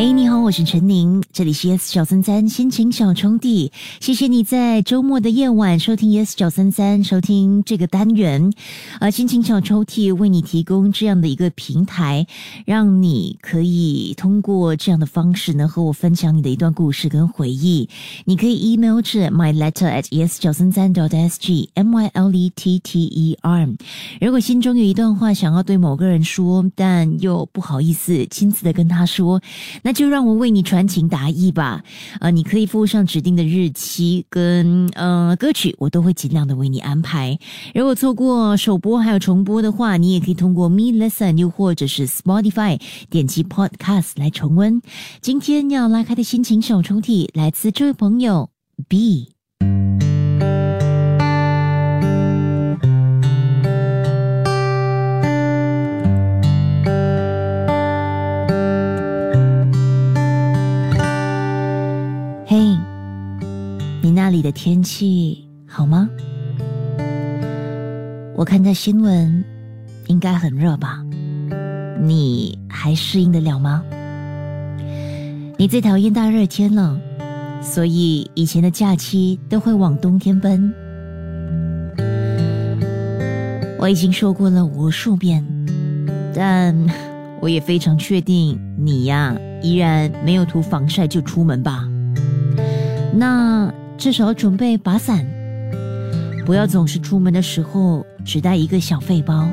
嘿，你好，我是陈宁，这里是 Yes 小三三心情小冲地。谢谢你在周末的夜晚收听 Yes 小三三，收听这个单元。呃，心情小抽屉为你提供这样的一个平台，让你可以通过这样的方式呢，和我分享你的一段故事跟回忆。你可以 email 至 my letter at yes 小三三 dot s g m y l e t t e r。如果心中有一段话想要对某个人说，但又不好意思亲自的跟他说，那就让我为你传情达意吧。呃，你可以附上指定的日期跟呃歌曲，我都会尽量的为你安排。如果错过首播还有重播的话，你也可以通过 Me Listen 又或者是 Spotify 点击 Podcast 来重温。今天要拉开的心情小抽屉来自这位朋友 B。那里的天气好吗？我看在新闻，应该很热吧？你还适应得了吗？你最讨厌大热天了，所以以前的假期都会往冬天奔。我已经说过了无数遍，但 我也非常确定你呀，依然没有涂防晒就出门吧？那至少准备把伞，不要总是出门的时候只带一个小背包，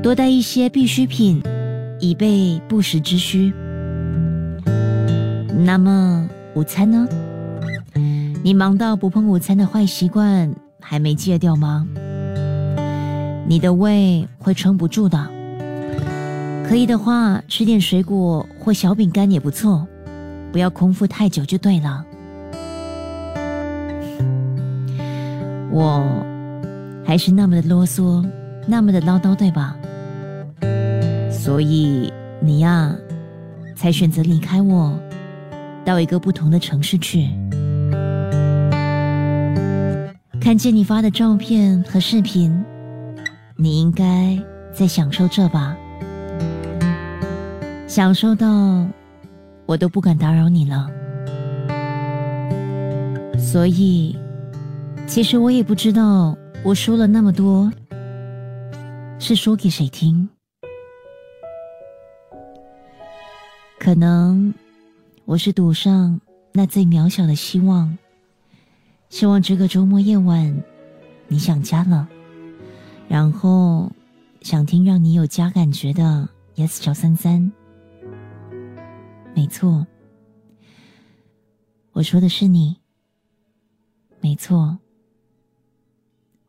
多带一些必需品，以备不时之需。那么午餐呢？你忙到不碰午餐的坏习惯还没戒掉吗？你的胃会撑不住的。可以的话，吃点水果或小饼干也不错，不要空腹太久就对了。我还是那么的啰嗦，那么的唠叨，对吧？所以你呀，才选择离开我，到一个不同的城市去。看见你发的照片和视频，你应该在享受这吧？享受到我都不敢打扰你了，所以。其实我也不知道，我说了那么多，是说给谁听？可能我是赌上那最渺小的希望，希望这个周末夜晚你想家了，然后想听让你有家感觉的 Yes 小三三。没错，我说的是你。没错。